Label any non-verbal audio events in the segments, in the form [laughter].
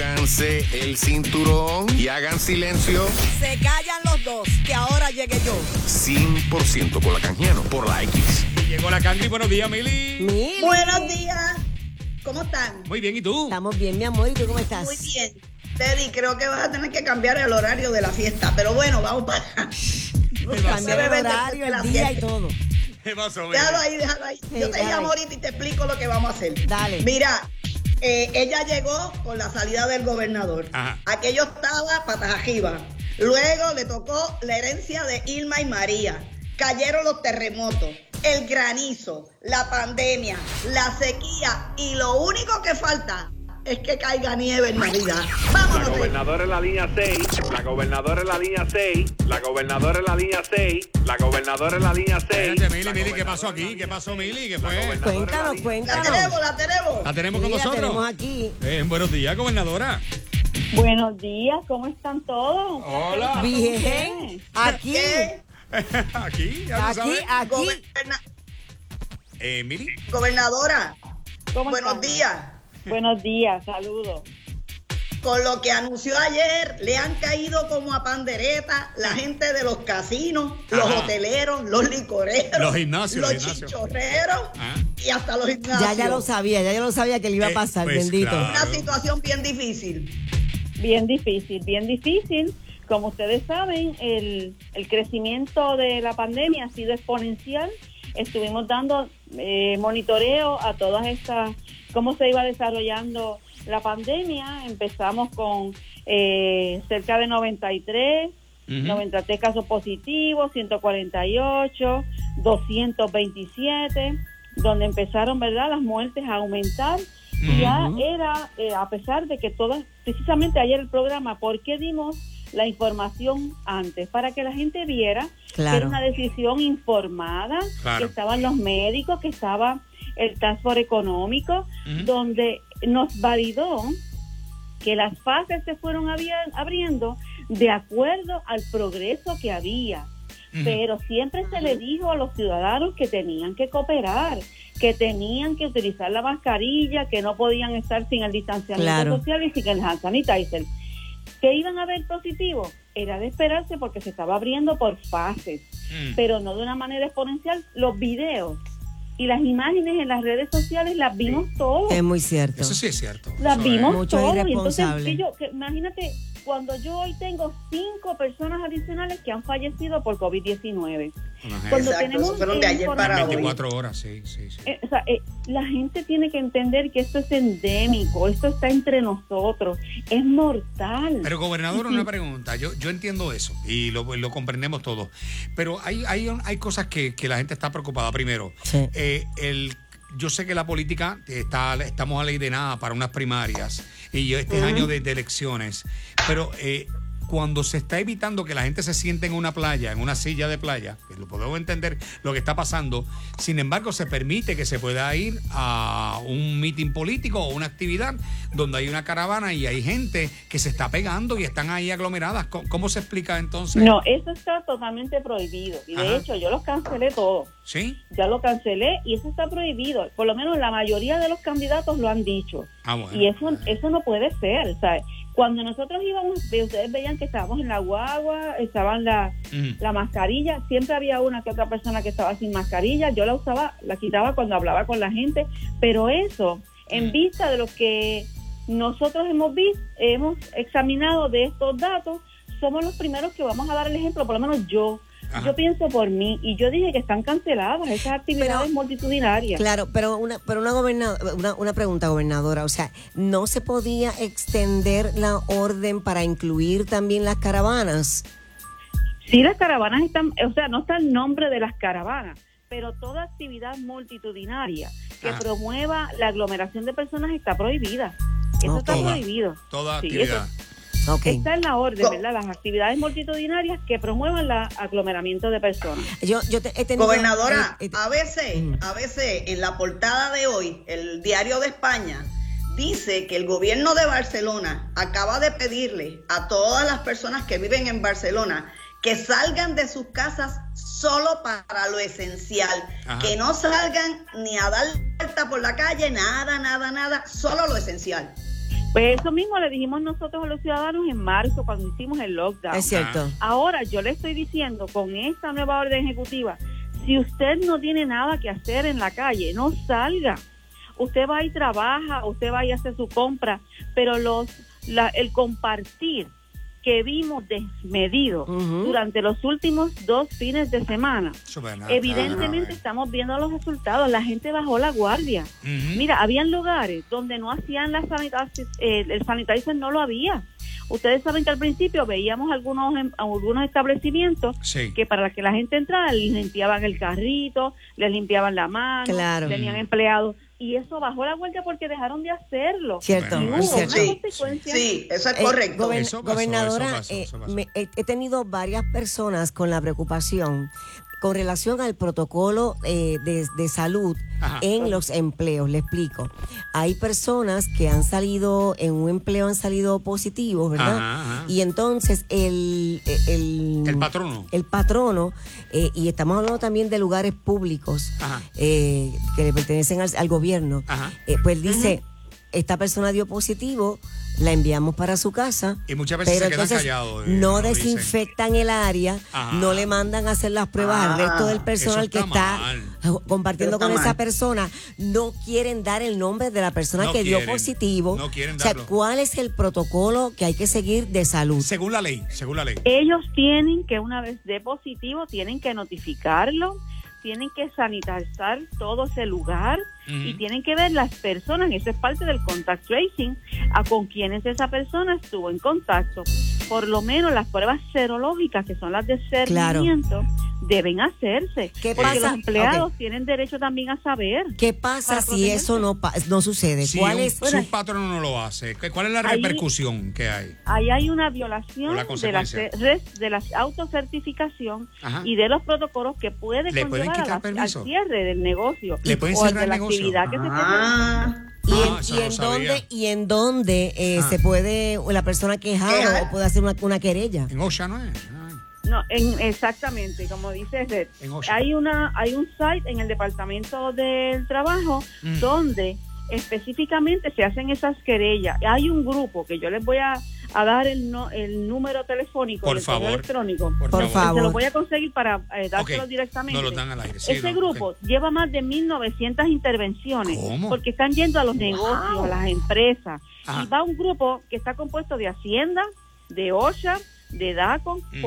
Pónganse el cinturón y hagan silencio. Se callan los dos, que ahora llegue yo. 100% con la canjiano por la X. Llegó la Cangri, buenos días, Mili. Mili. Buenos días. ¿Cómo están? Muy bien, ¿y tú? Estamos bien, mi amor. ¿Y tú cómo estás? Muy bien. Teddy, creo que vas a tener que cambiar el horario de la fiesta, pero bueno, vamos para Cambiar el horario, el día y todo. ¿Qué pasó? Déjalo ahí, déjalo ahí. Yo te déjalo llamo ahorita y te explico lo que vamos a hacer. Dale. Mira, eh, ella llegó con la salida del gobernador. Ajá. Aquello estaba patas arriba. Luego le tocó la herencia de Irma y María. Cayeron los terremotos, el granizo, la pandemia, la sequía y lo único que falta es que caiga nieve en Navidad. La Vámonos. Teddy. gobernadora en la línea 6, la gobernadora en la línea 6, la gobernadora en la línea 6, la gobernadora en la línea 6. Espérate, Mili, Mili, ¿qué pasó aquí? ¿Qué pasó, Mili? ¿Qué fue? Cuéntanos, La cuéntanos. tenemos, la tenemos. ¿La tenemos con Sí, la nosotros? tenemos aquí. Eh, buenos días, gobernadora. Buenos días, ¿cómo están todos? Hola. Bien. Aquí. ¿Qué? [laughs] aquí, ya tú Aquí, sabes. aquí. Goberna- Eh, Mili. gobernadora, ¿Cómo buenos están? días. Buenos días, saludos. Con lo que anunció ayer, le han caído como a pandereta la gente de los casinos, los hoteleros, los licoreros, Los gimnasios, los gimnasios. chichorreros Ah. y hasta los gimnasios. Ya, ya lo sabía, ya yo lo sabía que le iba a Eh, pasar, pues, bendito. claro. Una situación bien difícil. Bien difícil, bien difícil. Como ustedes saben, el, el crecimiento de la pandemia ha sido exponencial. Estuvimos dando eh, monitoreo a todas estas, cómo se iba desarrollando la pandemia. Empezamos con eh, cerca de 93, Ujú. 93 casos positivos, 148, 227, donde empezaron, ¿verdad?, las muertes a aumentar. Y ya era, eh, a pesar de que todas, precisamente ayer el programa, ¿por qué dimos la información antes? Para que la gente viera que era una decisión informada, Claro. que estaban los médicos, que estaba el Task Force económico, donde nos validó que las fases se fueron abri- abriendo de acuerdo al progreso que había. Pero siempre se le dijo a los ciudadanos que tenían que cooperar, que tenían que utilizar la mascarilla, que no podían estar sin el distanciamiento Claro. social y sin el hand sanitizer. Que iban a ver positivo, era de esperarse porque se estaba abriendo por fases, Mm. pero no de una manera exponencial. Los videos y las imágenes en las redes sociales las vimos todos. Es muy cierto. Eso sí es cierto. Las Eso vimos Muchos todos. Y entonces, que yo- que imagínate, cuando yo hoy tengo cinco personas adicionales que han fallecido por COVID-19. Cuando Exacto, tenemos fueron de ayer información- para hoy. 24 horas, sí, sí, sí. Eh, o sea, eh, la gente tiene que entender que esto es endémico, esto está entre nosotros, es mortal. Pero gobernador, una [laughs] pregunta. Yo, yo entiendo eso y lo, lo comprendemos todos. Pero hay, hay, hay cosas que, que la gente está preocupada. Primero, Sí. eh, el, yo sé que la política está, estamos a ley de nada para unas primarias y este es año de, de elecciones. Pero eh, cuando se está evitando que la gente se siente en una playa, en una silla de playa, que lo podemos entender lo que está pasando, sin embargo se permite que se pueda ir a un mitin político o una actividad donde hay una caravana y hay gente que se está pegando y están ahí aglomeradas. ¿Cómo, cómo se explica entonces? No, eso está totalmente prohibido. Y de Ajá. hecho, yo los cancelé todos. ¿Sí? Ya lo cancelé y eso está prohibido. Por lo menos la mayoría de los candidatos lo han dicho. Ah, bueno. Y eso, eso no puede ser. Sea, cuando nosotros íbamos, ustedes veían que estábamos en la guagua, estaban la, la mascarilla, siempre había una que otra persona que estaba sin mascarilla, yo la usaba, la quitaba cuando hablaba con la gente, pero eso, en Mm. vista de lo que nosotros hemos visto, hemos examinado de estos datos, somos los primeros que vamos a dar el ejemplo, por lo menos yo. Ajá. Yo pienso por mí y yo dije que están canceladas esas actividades Pero- multitudinarias. Claro, pero una, pero una, gobernadora, una, una pregunta, gobernadora. O sea, ¿no se podía extender la orden para incluir también las caravanas? Sí, las caravanas están, o sea, no está el nombre de las caravanas, pero toda actividad multitudinaria que Ah. promueva la aglomeración de personas está prohibida. Eso está Toda. prohibido. Toda Sí, actividad. Está en la orden, ¿verdad? Las actividades multitudinarias que promuevan el aglomeramiento de personas. Yo, yo te- he tenido. Gobernadora, eh, eh, a veces, a veces en la portada de hoy, el diario de España dice que el gobierno de Barcelona acaba de pedirle a todas las personas que viven en Barcelona que salgan de sus casas solo para lo esencial, Ajá. que no salgan ni a dar vuelta por la calle, nada, nada, nada, solo lo esencial. Pues eso mismo le dijimos nosotros a los ciudadanos en marzo cuando hicimos el lockdown. Es cierto. Ahora yo le estoy diciendo con esta nueva orden ejecutiva, si usted no tiene nada que hacer en la calle, no salga. Usted va y trabaja, usted va y hace su compra, pero los la- el compartir que vimos desmedido Ujú. durante los últimos dos fines de semana, evidentemente nada. estamos viendo los resultados. La gente bajó la guardia. Mira, habían lugares donde no hacían la sanitizer, eh, el sanitizer no lo había. Ustedes saben que al principio veíamos algunos algunos establecimientos Sí. que para que la gente entrara les limpiaban el carrito, les limpiaban la mano, Claro. tenían empleados y eso bajó la guardia porque dejaron de hacerlo. Cierto, Bueno, Y es hubo cierto. una Sí, consecuencia. Sí, eso es Eh, correcto. gober- Eso pasó, gobernadora, eso pasó, eso pasó. me- he tenido varias personas con la preocupación con relación al protocolo eh, de, de salud Ajá. en los empleos. Le explico. Hay personas que han salido, en un empleo han salido positivos, ¿verdad? Ajá, ajá. Y entonces el... El, El patrono. El patrono, eh, y estamos hablando también de lugares públicos eh, que le pertenecen al, al gobierno, pues dice, esta persona dio positivo, la enviamos para su casa. Y muchas veces pero se quedan entonces callados, eh, no dicen. desinfectan el área, Ajá. no le mandan a hacer las pruebas al Ah, resto del personal eso que está mal. compartiendo está con esa persona. No quieren dar el nombre de la persona No que dio positivo. no quieren o sea. ¿cuál es el protocolo que hay que seguir de salud? Según la ley, según la ley. Ellos tienen que una vez de positivo, tienen que notificarlo, tienen que sanitizar todo ese lugar y tienen que ver las personas, y eso es parte del contact tracing, a con quienes esa persona estuvo en contacto. Por lo menos las pruebas serológicas, que son las de cernimiento, deben hacerse. ¿Qué porque pasa? los empleados tienen derecho también a saber. ¿Qué pasa si eso no, pa- no sucede? Si ¿Cuál un, es? si un patrono no lo hace, ¿qué- ¿cuál es la Ahí- repercusión que hay? Ahí hay una violación la de la, de la autocertificación Ajá. y de los protocolos que puede ¿Le pueden conllevar quitar la- al cierre del negocio ¿Le pueden o cerrar de la negocio? actividad que se Ah, ¿Y Ah, en, eso y en dónde, y en dónde eh, Ah. se puede la persona quejar Quejar. o puede hacer una, una querella? En OSHA no es. No, en, exactamente, como dice Red. Hay una hay un site en el Departamento del Trabajo Mm. donde específicamente se hacen esas querellas. Hay un grupo que yo les voy a, a dar el, no, el número telefónico Por del correo favor. electrónico. Por, Por favor. favor. Se lo voy a conseguir para eh, dárselo Ok, directamente. No lo dan al aire. Sí, Ese no, grupo lleva más de 1.900 intervenciones ¿Cómo? porque están yendo a los negocios, a las empresas. Ajá. Y va un grupo que está compuesto de Hacienda, de OSHA, de DACON, Ujú.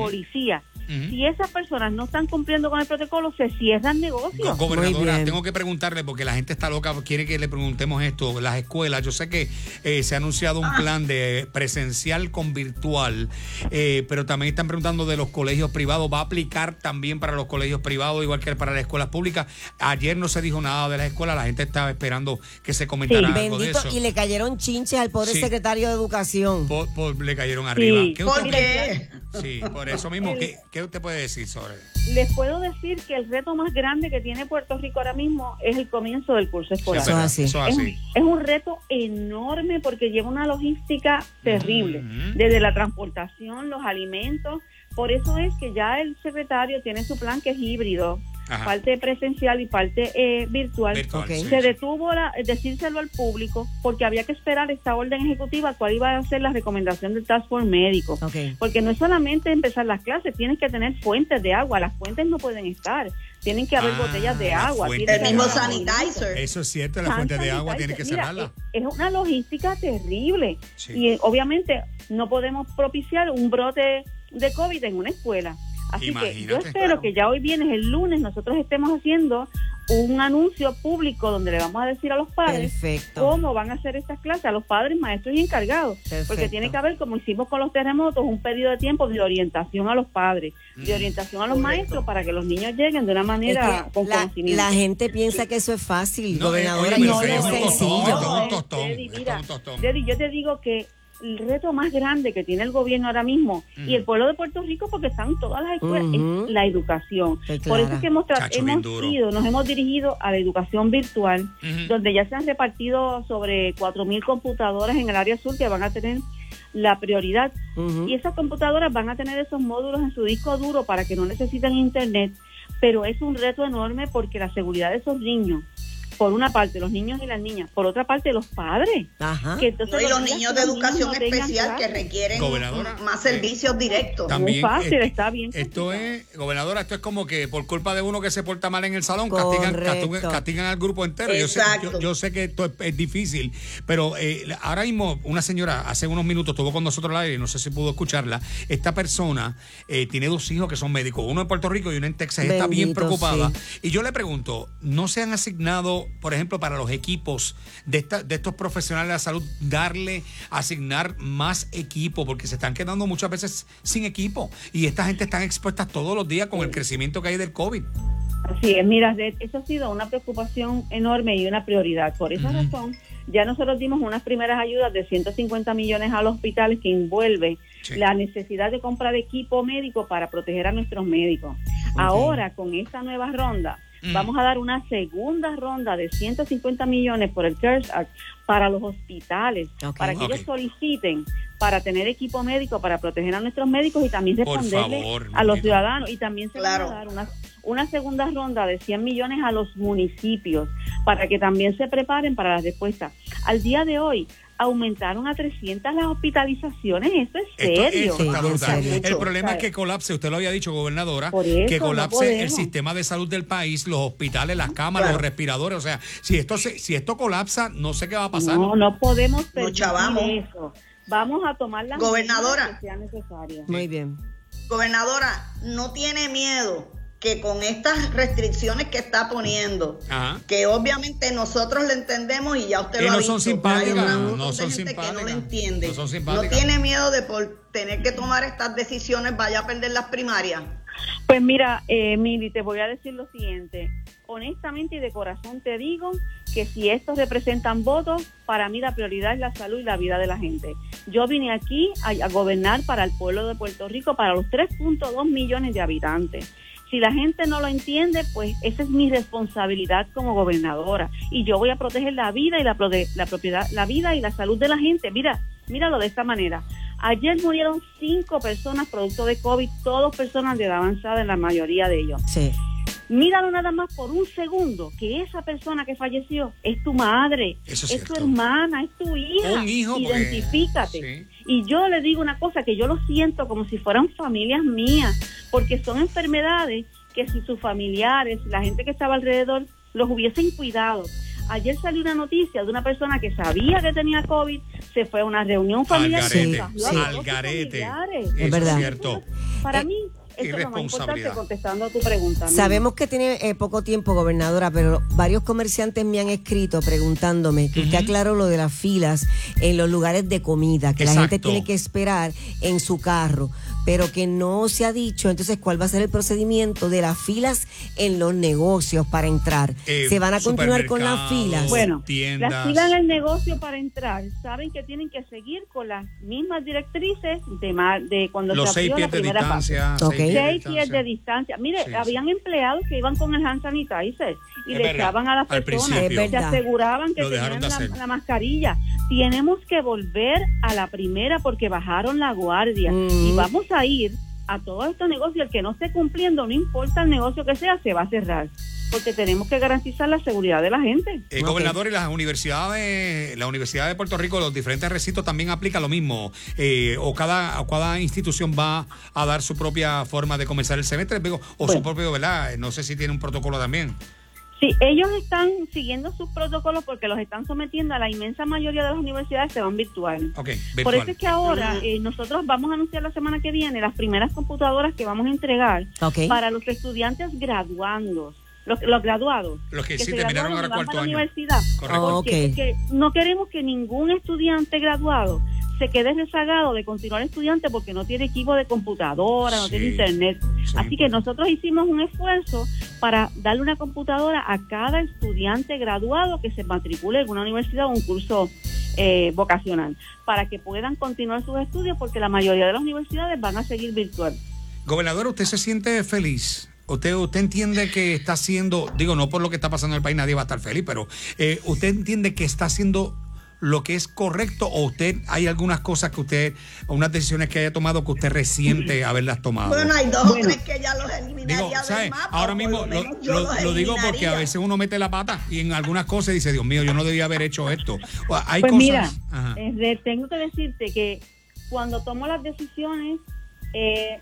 Si esas personas no están cumpliendo con el protocolo, se cierran negocios. Go- Gobernadora, tengo que preguntarle porque la gente está loca, quiere que le preguntemos esto. Las escuelas, yo sé que eh, se ha anunciado un plan de presencial con virtual, eh, pero también están preguntando de los colegios privados. ¿Va a aplicar también para los colegios privados, igual que para las escuelas públicas? Ayer no se dijo nada de las escuelas, la gente estaba esperando que se comentara algo de eso. y le cayeron chinches al pobre Sí. secretario de educación. Por- por- le cayeron arriba. Sí. ¿Qué ¿Por qué? Sí, por eso mismo. ¿Qué, qué usted puede decir sobre Les puedo decir que el reto más grande que tiene Puerto Rico ahora mismo es el comienzo del curso escolar. Eso es eso es Es, así. es un reto enorme porque lleva una logística terrible, Ujú. desde la transportación, los alimentos. Por eso es que ya el secretario tiene su plan que es híbrido, Ajá. parte presencial y parte eh, virtual. Virtual, Ok. sí, Se detuvo la, decírselo al público porque había que esperar esta orden ejecutiva, cuál iba a ser la recomendación del Task Force médico. Porque no es solamente empezar las clases, tienes que tener fuentes de agua. Las fuentes no pueden estar. Tienen que haber Ah, botellas de agua. el mismo sanitizer. Eso es cierto, la fuente de agua tiene que cerrarla. Es es una logística terrible. Sí. Y eh, obviamente no podemos propiciar un brote de COVID en una escuela. Así que yo espero que ya hoy viernes, el lunes, nosotros estemos haciendo un anuncio público donde le vamos a decir a los padres Perfecto. cómo van a hacer estas clases, a los padres, maestros y encargados. Perfecto. Porque tiene que haber, como hicimos con los terremotos, un periodo de tiempo de orientación a los padres, Mm. de orientación a los maestros para que los niños lleguen de una manera Es que con la, conocimiento. la gente piensa que eso es fácil, No, gobernadora, oye, y pero no es es un tostón, sencillo. es tostón, mira, es. Teddy, yo te digo que el reto más grande que tiene el gobierno ahora mismo Mm. y el pueblo de Puerto Rico, porque están todas las escuelas, es la educación. Por clara. eso es que hemos, hemos ido, nos hemos dirigido a la educación virtual, donde ya se han repartido sobre 4.000 computadoras en el área sur que van a tener la prioridad. Y esas computadoras van a tener esos módulos en su disco duro para que no necesiten internet, pero es un reto enorme porque la seguridad de esos niños por una parte los niños y las niñas, por otra parte los padres. Ajá. Que entonces No, y los niños de educación no especial que requieren Gobernadora, más eh, servicios directos. También, fácil, eh, está bien Esto complicado. es, gobernadora, esto es como que por culpa de uno que se porta mal en el salón, castigan, castigan, castigan al grupo entero. Yo sé, Exacto. yo, yo sé que esto es, es difícil, pero eh, ahora mismo una señora hace unos minutos estuvo con nosotros al aire y no sé si pudo escucharla. Esta persona eh, tiene dos hijos que son médicos, uno en Puerto Rico y uno en Texas. está bien preocupada. sí. Y yo le pregunto, ¿no se han asignado, por ejemplo, para los equipos de, esta- de estos profesionales de la salud, darle, asignar más equipo? Porque se están quedando muchas veces sin equipo. Y esta gente están expuestas todos los días con el crecimiento que hay del COVID. Así es, mira, de- eso ha sido una preocupación enorme y una prioridad. Por esa razón, ya nosotros dimos unas primeras ayudas de 150 millones a los hospitales que envuelve Sí. la necesidad de comprar equipo médico para proteger a nuestros médicos. Ahora, con esta nueva ronda, Vamos a dar una segunda ronda de 150 millones por el CARES Act para los hospitales, para que ellos soliciten para tener equipo médico para proteger a nuestros médicos y también responderle favor, a los ciudadanos y también se Claro. van a dar una, una segunda ronda de 100 millones a los municipios para que también se preparen para la respuesta. Al día de hoy aumentaron a 300 las hospitalizaciones, esto es serio. esto está Sí. El problema es que colapse, usted lo había dicho, gobernadora, eso, que no colapse el sistema de salud del país, los hospitales, las camas, Claro. los respiradores. O sea, si esto se, si esto colapsa, no sé qué va a pasar. No, no podemos permitir chavamos. eso. Vamos a tomar las Gobernadora. medidas que sean necesarias. Muy bien. Gobernadora, no tiene miedo que con estas restricciones que está poniendo, Ajá. que obviamente nosotros le entendemos y ya usted lo ha no visto, son pero hay simpáticas, no de son gente que no lo entiende. no son No tiene miedo de por tener que tomar estas decisiones vaya a perder las primarias. Pues mira, eh, Mili, te voy a decir lo siguiente. Honestamente y de corazón te digo que si estos representan votos, para mí la prioridad es la salud y la vida de la gente. Yo vine aquí a, gobernar para el pueblo de Puerto Rico, para los 3.2 millones de habitantes. Si la gente no lo entiende, pues esa es mi responsabilidad como gobernadora y yo voy a proteger la vida y la, la propiedad, la vida y la salud de la gente. Mira, míralo de esta manera. Ayer murieron cinco personas producto de COVID, todas personas de edad avanzada, en la mayoría de ellos. Sí. Míralo nada más por un segundo, que esa persona que falleció es tu madre, Eso es es, tu hermana, es tu hija. Un hijo, porque- Identifícate. sí. Y yo le digo una cosa, que yo lo siento como si fueran familias mías, porque son enfermedades que si sus familiares, la gente que estaba alrededor, los hubiesen cuidado. Ayer salió una noticia de una persona que sabía que tenía COVID, se fue a una reunión familiar. Algarete, sí. familiares. Es verdad. cierto. Para Eh, mí, eso es lo más importante contestando a tu pregunta. Mili. Sabemos que tiene eh, poco tiempo, gobernadora, pero varios comerciantes me han escrito preguntándome que usted aclaró lo de las filas en los lugares de comida, que la gente tiene que esperar en su carro, pero que no se ha dicho entonces cuál va a ser el procedimiento de las filas en los negocios para entrar. Eh, ¿Se van a continuar con las filas? Bueno, tiendas. las filas en el negocio para entrar saben que tienen que seguir con las mismas directrices de, de cuando Los se seis abrió la pies de primera fase. distancia. Seis de Seis pies de distancia. Mire, Sí, sí. habían empleados que iban con el hand sanitizer y Es le verdad, echaban a las al personas, se aseguraban que tenían la, mascarilla. Tenemos que volver a la primera porque bajaron la guardia Mm. y vamos a ir a todos estos negocios. El que no esté cumpliendo, no importa el negocio que sea, se va a cerrar porque tenemos que garantizar la seguridad de la gente. Eh. Gobernador, y las universidades, la Universidad de Puerto Rico, los diferentes recintos también aplica lo mismo. Eh, o cada, o cada institución va a dar su propia forma de comenzar el semestre, digo, o su propio, ¿verdad? No sé si tiene un protocolo también. Sí, ellos están siguiendo sus protocolos porque los están sometiendo a la inmensa mayoría de las universidades se van virtual. Ok, Por virtual. eso es que ahora eh, nosotros vamos a anunciar la semana que viene las primeras computadoras que vamos a entregar para los estudiantes graduandos, los, los graduados. Los que que sí se terminaron ahora cuarto año. universidad. Correcto. Ok. Porque no queremos que ningún estudiante graduado se quede rezagado de continuar estudiante porque no tiene equipo de computadora, no tiene internet. Sí. Así que nosotros hicimos un esfuerzo para darle una computadora a cada estudiante graduado que se matricule en una universidad o un curso eh, vocacional, para que puedan continuar sus estudios porque la mayoría de las universidades van a seguir virtual. Gobernador, ¿usted se siente feliz? ¿Usted, usted entiende que está haciendo, digo, no por lo que está pasando en el país, nadie va a estar feliz, pero eh, usted entiende que está haciendo lo que es correcto o usted hay algunas cosas que usted, unas decisiones que haya tomado que usted resiente haberlas tomado? Bueno, hay dos Bueno. tres que ya los eliminaría Digo, del ¿sabes? mapa. Ahora mismo lo, lo- los lo digo porque a veces uno mete la pata y en algunas cosas dice, Dios mío, yo no debía haber hecho esto. O hay Pues cosas. mira, Ajá. este, tengo que decirte que cuando tomo las decisiones, eh,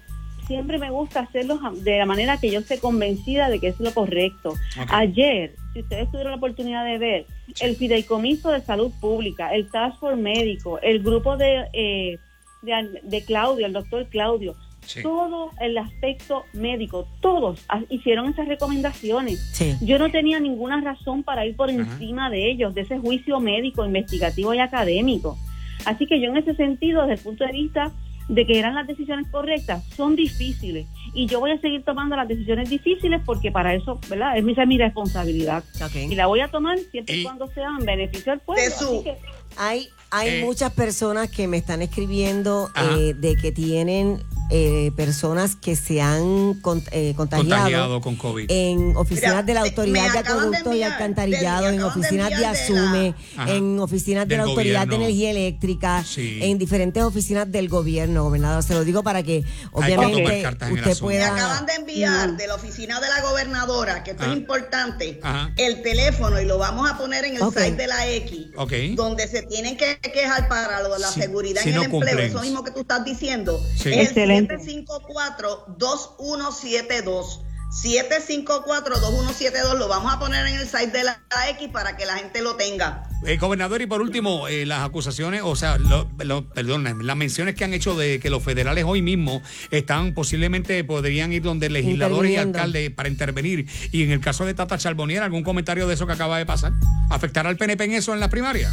siempre me gusta hacerlo de la manera que yo esté convencida de que es lo correcto. Ayer, si ustedes tuvieron la oportunidad de ver, el Fideicomiso de Salud Pública, el Task Force Médico, el grupo de, eh, de, de Claudio, el doctor Claudio, Sí. todo el aspecto médico, todos hicieron esas recomendaciones. Sí. Yo no tenía ninguna razón para ir por encima de ellos, de ese juicio médico, investigativo y académico. Así que yo en ese sentido, desde el punto de vista de que eran las decisiones correctas, son difíciles. Y yo voy a seguir tomando las decisiones difíciles porque para eso, ¿verdad? Es mi, esa es mi responsabilidad. Y la voy a tomar siempre y, cuando sea en beneficio del pueblo. Así que- Hay, hay Eh. muchas personas que me están escribiendo eh, de que tienen eh, personas que se han con- eh, contagiado, Contagiado con COVID. en oficinas Mira, de la Autoridad de acaban de Acueductos y Alcantarillado, Debbie, en de oficinas de de la- Asume, Ajá. en oficinas de la Autoridad gobierno. de Energía Eléctrica, Sí. en diferentes oficinas del gobierno, gobernador. Se lo digo para que obviamente usted asunto. Me pueda... acaban de enviar de la oficina de la gobernadora, que esto Ajá. es importante, Ajá. el teléfono y lo vamos a poner en el Ok. site de la X, donde se tienen que quejar para lo de la seguridad si en no el empleo, cumplen. eso mismo que tú estás diciendo. Sí. Es el Excelente. 754-2172. 754-2172 lo vamos a poner en el site de la X para que la gente lo tenga. Eh, gobernador, y por último, eh, las acusaciones, o sea, lo- lo- perdón, las menciones que han hecho de que los federales hoy mismo están posiblemente podrían ir donde legisladores y alcaldes para intervenir. Y en el caso de Tata Charbonier, ¿algún comentario de eso que acaba de pasar? ¿Afectará al PNP en eso en la primaria?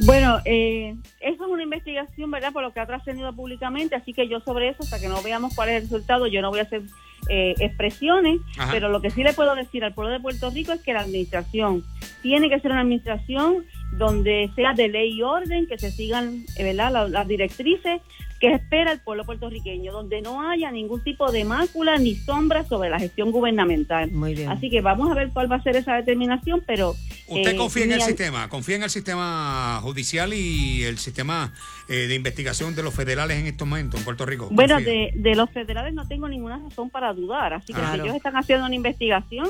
Bueno, eh, eso es una investigación, ¿verdad? Por lo que ha trascendido públicamente, así que yo sobre eso, hasta que no veamos cuál es el resultado, yo no voy a hacer eh, expresiones, Ajá. pero lo que sí le puedo decir al pueblo de Puerto Rico es que la administración tiene que ser una administración donde sea de ley y orden, que se sigan, eh, ¿verdad? La- las directrices que espera el pueblo puertorriqueño, donde no haya ningún tipo de mácula ni sombra sobre la gestión gubernamental. Muy bien. Así que vamos a ver cuál va a ser esa determinación, pero... ¿Usted eh, confía en el al- sistema? ¿Confía en el sistema judicial y el sistema eh, de investigación de los federales en estos momentos en Puerto Rico? Bueno, de, de los federales no tengo ninguna razón para dudar, así que si ellos están haciendo una investigación,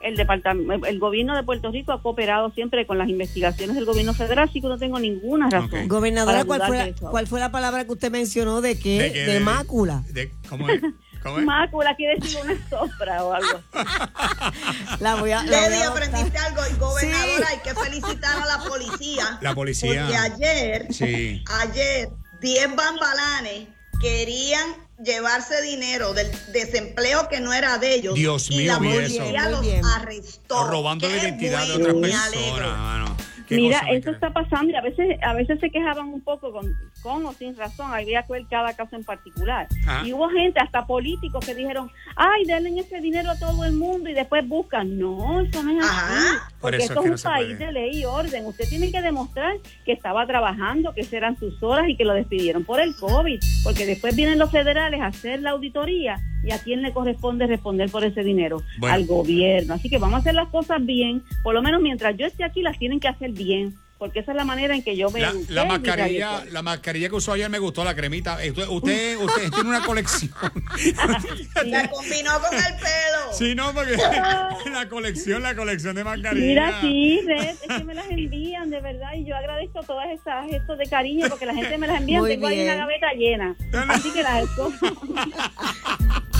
el departamento, el gobierno de Puerto Rico ha cooperado siempre con las investigaciones del gobierno federal, así que no tengo ninguna razón. Gobernadora, ¿cuál fue, de la. ¿cuál fue la palabra que usted mencionó de qué? ¿De De, qué? mácula. de- ¿Cómo es? ¿Cómo es? Mácula quiere decir una sombra o algo. [laughs] La voy a, la voy a aprendiste algo. Y gobernadora, Sí. hay que felicitar a la policía. La policía. Porque ayer, Sí. ayer, 10 bambalanes querían llevarse dinero del desempleo que no era de ellos. Dios y mío, la vi policía los arrestó. robando la identidad de otras personas, Mira, eso está pasando y a veces a veces se quejaban un poco con, con o sin razón, había que ver cada caso en particular. Y hubo gente, hasta políticos, que dijeron, ay, denle ese dinero a todo el mundo y después buscan. No, eso no es así. Porque eso esto es que es no un país de ley y orden. Usted tiene que demostrar que estaba trabajando, que esas eran sus horas y que lo despidieron por el COVID. Porque después vienen los federales a hacer la auditoría y a quién le corresponde responder por ese dinero. Bueno. Al gobierno. Así que vamos a hacer las cosas bien. Por lo menos mientras yo esté aquí las tienen que hacer bien. Porque esa es la manera en que yo veo. La, mascarilla, la mascarilla que usó ayer me gustó, la cremita. Usted, usted, usted tiene una colección. [laughs] La combinó con el pelo. sí, no, porque [laughs] la colección, la colección de mascarillas. Mira, sí, Red, es que me las envían, de verdad, y yo agradezco todas esas gestos de cariño porque la gente me las envía. Tengo ahí una gaveta llena. Así que las [laughs]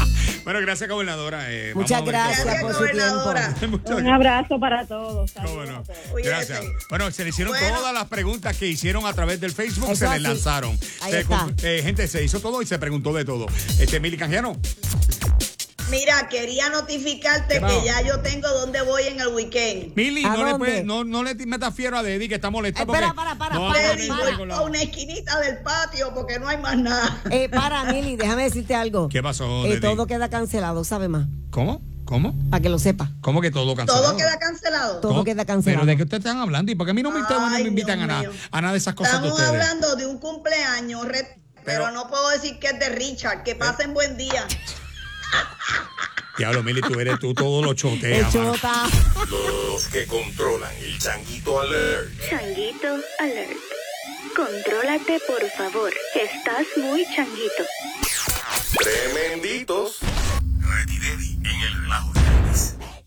Bueno, gracias, gobernadora. Eh, Muchas gracias Gracias, por su gobernadora. tiempo. [laughs] Muchas Un abrazo para todos. Cómo Saludos no. a todos. Cuídese. Gracias. Bueno, se le hicieron Bueno. todas las preguntas que hicieron a través del Facebook, Eso se les lanzaron. Ahí Se eh, gente, se hizo todo y se preguntó de todo. Este, Mili Canjiano. Mira, quería notificarte que ya yo tengo dónde voy en el weekend. Mili, ¿A no le, puedes- no, no le metas fiero a Deddy que está molesta. Espera, porque para, para, no para, poner para. ningún a una esquinita del patio porque no hay más nada. Eh, para, Mili, déjame decirte algo. ¿Qué pasó, Eh, Deddy? todo queda cancelado, ¿sabe más? ¿Cómo? ¿Cómo? Para que lo sepa. ¿Cómo que todo cancelado? Todo queda cancelado. Todo queda cancelado. ¿Pero de qué ustedes están hablando? ¿Y por qué a mí no me, ustedes no me Ay, invitan a nada, a nada de esas cosas de Estamos ustedes? hablando de un cumpleaños, pero, Pero- no puedo decir que es de Richard. Que pasen buen día. [laughs] Diablo, Mili, tú eres tú, todo lo choteas, ¡Qué mano. chota! Los que controlan el changuito alert. Changuito Alert. Contrólate, por favor. Estás muy changuito. Tremenditos.